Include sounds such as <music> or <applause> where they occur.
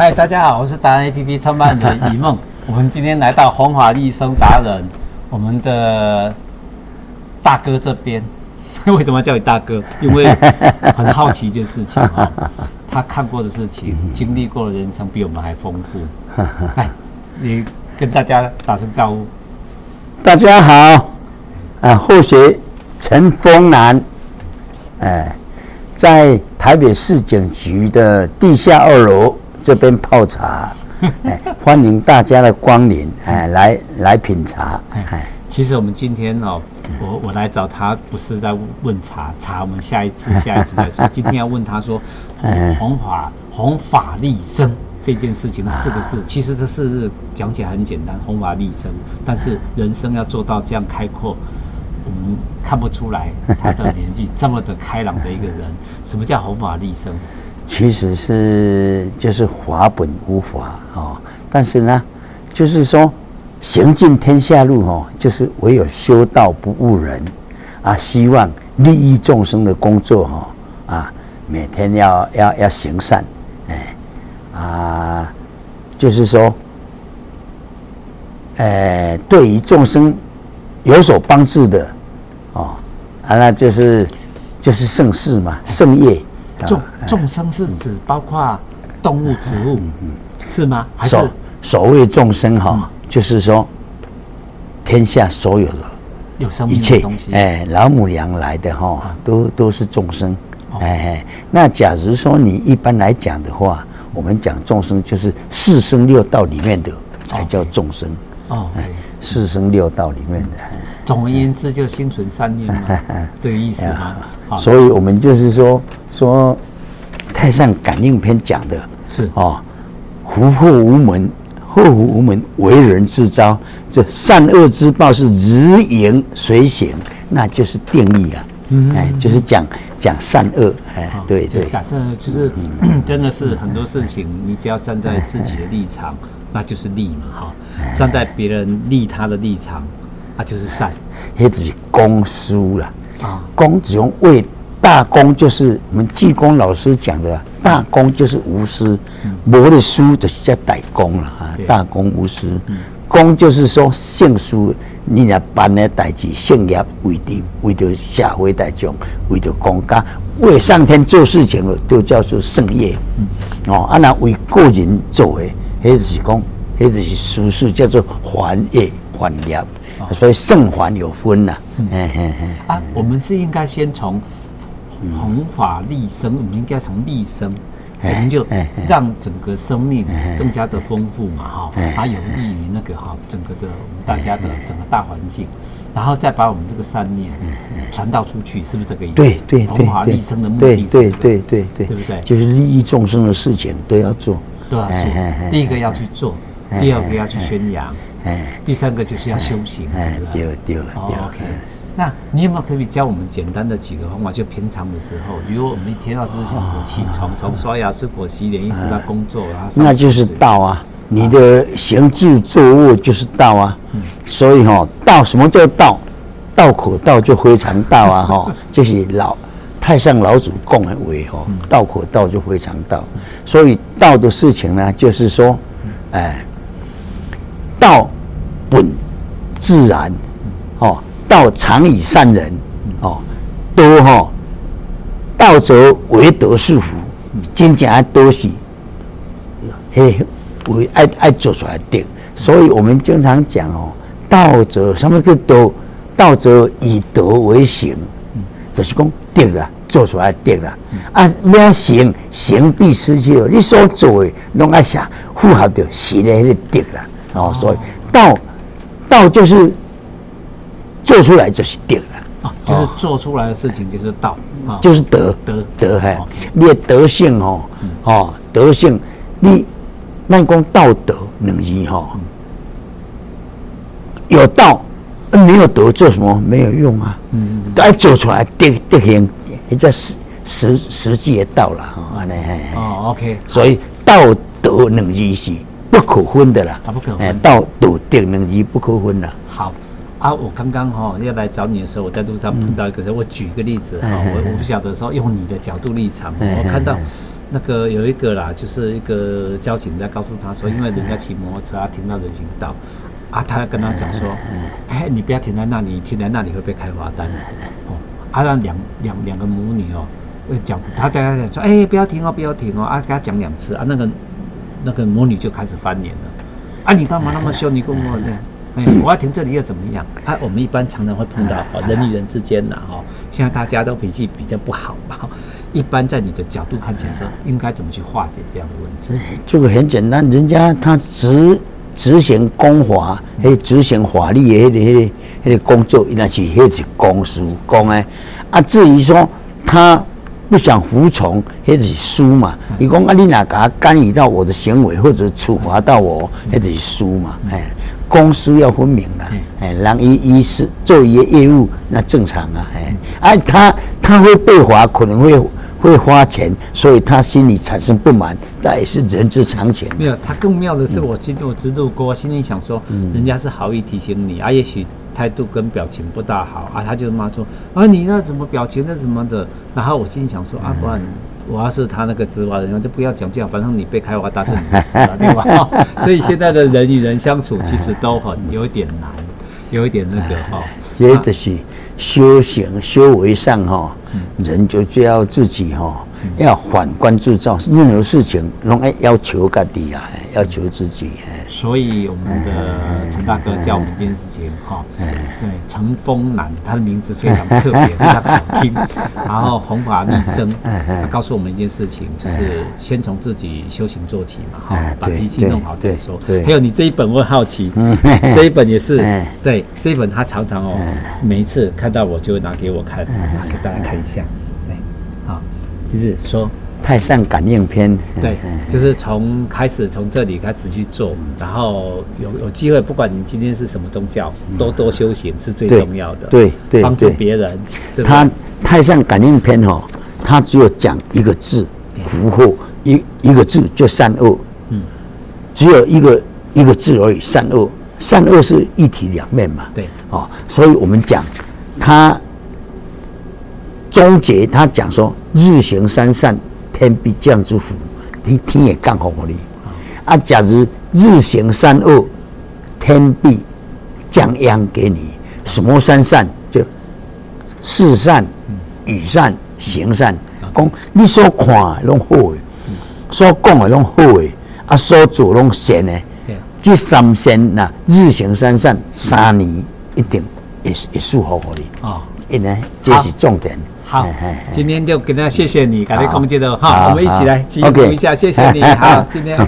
嗨，大家好，我是达人 APP 创办人李梦。<laughs> 我们今天来到弘法利生达人，我们的大哥这边，<laughs> 为什么叫你大哥？因为很好奇一件事情啊，<laughs> 他看过的事情、经历过的人生比我们还丰富。哎，你跟大家打声招呼。大家好，啊，后学陈丰南，哎，在台北市警局的地下二楼这边泡茶。<laughs> 哎，欢迎大家的光临，哎，来来品茶。哎，其实我们今天哦，我我来找他不是在问茶，茶我们下一次下一次再说。<laughs> 今天要问他说，弘法弘法利生这件事情四个字，其实这四个字讲起来很简单，弘法利生。但是人生要做到这样开阔，我们看不出来他的年纪这么的开朗的一个人。什么叫弘法利生？其实是就是法本无法哦，但是呢，就是说行尽天下路哦，就是唯有修道不误人啊，希望利益众生的工作哈啊，每天要要要行善，哎啊，就是说，呃，对于众生有所帮助的哦，啊，那就是就是盛世嘛，盛业。众众生是指包括动物、植物，是吗？还是所所谓众生哈，就是说天下所有的有生命的东西，哎，老母娘来的哈，都都是众生。哎，那假如说你一般来讲的话，我们讲众生就是四生六道里面的才叫众生。哦，四生六道里面的。总而言之，就心存善念嘛，<laughs> 这个意思吗？所以我们就是说。说《太上感应篇》讲的是哦，福祸无门，祸福无门，为人自招。这善恶之报是日影随形，那就是定义了。嗯，哎，就是讲讲善恶。哎，对对。假设就是 <clears throat> 真的是很多事情，你只要站在自己的立场，那就是利嘛，哈。站在别人利他的立场，那就是善。那就是公输了啊，公只用为。大公就是我们济公老师讲的，大公就是无私，无的输的叫大公了啊。大公无私，公就是说姓书，你俩办的代志，姓业为的为着社会大众，为着公家，为上天做事情的都叫做圣业。哦，啊那为个人做的，那就是讲，那就是俗事叫做还业还业。所以圣还有分呐。啊，我们是应该先从。弘法利生，我们应该从利生，我们就让整个生命更加的丰富嘛，哈，它有利于那个哈整个的我们大家的整个大环境，然后再把我们这个善念传导出去，是不是这个意思？对对对，弘法利生的目的是这个，对对对对，对不对？就是利益众生的事情都要做，都要做。第一个要去做，第二个要去宣扬，第三个就是要修行，是不是？对对对，OK。那你有没有可以教我们简单的几个方法？就平常的时候，比如我们一天二十四小时起床，从刷牙、吃果、洗脸，一直到工作啊，那就是道啊。你的行住坐卧就是道啊。所以哈，道什么叫道？道可道就非常道啊！哈，<laughs> 就是老太上老祖供的为哈，道可道就非常道。所以道的事情呢，就是说，哎，道本自然，哦。道常以善人，哦，多哈，道则为德是福，真正爱多是，嘿，为爱爱做出来的。所以我们经常讲哦，道则什么叫德？道则以德为行，就是讲对了，做出来对了。啊，咩行行必失去了，你所做的拢爱想符合着行的那个对了。哦，所以道道就是。做出来就是德了，就是做出来的事情就是道，就是德。德。德嘿，你的德性哦，哦德性，你那讲道德能力哈，有道没有德做什么？没有用啊，嗯，要做出来德德行，你这实实实际的道了哈，哦，OK，所以道德能力是不可分的啦，不可分，道德德能力不可分的。好。啊，我刚刚哈要来找你的时候，我在路上碰到一个人。我举个例子哈，我我不晓得说用你的角度立场，我看到那个有一个啦，就是一个交警在告诉他说，因为人家骑摩托车啊，停到人行道，啊，他跟他讲说，哎，你不要停在那里，停在那里会被开罚单。哦，啊，让两两两个母女哦，讲他跟他讲说，哎，不要停哦，不要停哦，啊，跟他讲两次啊，那个那个母女就开始翻脸了，啊，你干嘛那么凶？你跟我这样，哎，我要停这里又怎么样？啊，我们一般常常会碰到哦，人与人之间呐，哈，现在大家都脾气比较不好嘛。一般在你的角度看起来说，应该怎么去化解这样的问题？这个很简单，人家他执执行公法，还执行法律的那个、那个、那个工作，那是那是公事公诶。啊，至于说他不想服从，那是输嘛。你讲啊，你哪敢干预到我的行为，或者处罚到我，那是输嘛。哎，公私要分明啊。哎，让一一是做一些业务，那正常啊。哎，哎，他他会被罚，可能会。会花钱，所以他心里产生不满，那也是人之常情。没有，他更妙的是，我今天我知道过，心里想说，人家是好意提醒你啊，也许态度跟表情不大好啊，他就骂说啊，你那怎么表情那什么的，然后我心里想说啊，不然我要是他那个执法人员，就不要讲这样，反正你被开罚单是你的事了，对吧？<laughs> 所以现在的人与人相处其实都很有一点难，有一点那个 <laughs> 哈，也就是修行修为上哈。人就就要自己哈，要反观自照，任何事情拢爱要求自己啊，要求自己。所以我们的陈大哥教我们一件事情哈，对，乘风南，他的名字非常特别，非常好听。<laughs> 然后弘法利生，他告诉我们一件事情，就是先从自己修行做起嘛，哈，把脾气弄好再说。对，还有你这一本我很好奇，这一本也是，对，这一本他常常哦，每一次看到我就会拿给我看，拿给大家看一下，对，好，就是说。太上感应篇，对，就是从开始从这里开始去做，然后有有机会，不管你今天是什么宗教，多多修行是最重要的。对对，帮助别人。他太上感应篇哦，他只有讲一个字，福祸一一个字就善恶，嗯，只有一个一个字而已，善恶，善恶是一体两面嘛。对，哦，所以我们讲他终结，他讲说日行三善。天必降之福，天天也降福给你。啊，假如日行三恶，天必降殃给你。什么三善？就事善、语善、行善。讲你所看的拢好的，所讲的拢好的，啊，所做拢善的。这三善呐，日行三善，三年一定也也舒服给你。啊，因为这是重点。好，今天就跟大家谢谢你，感谢空姐的哈，我们一起来记录一下，谢谢你，好，今天。<laughs>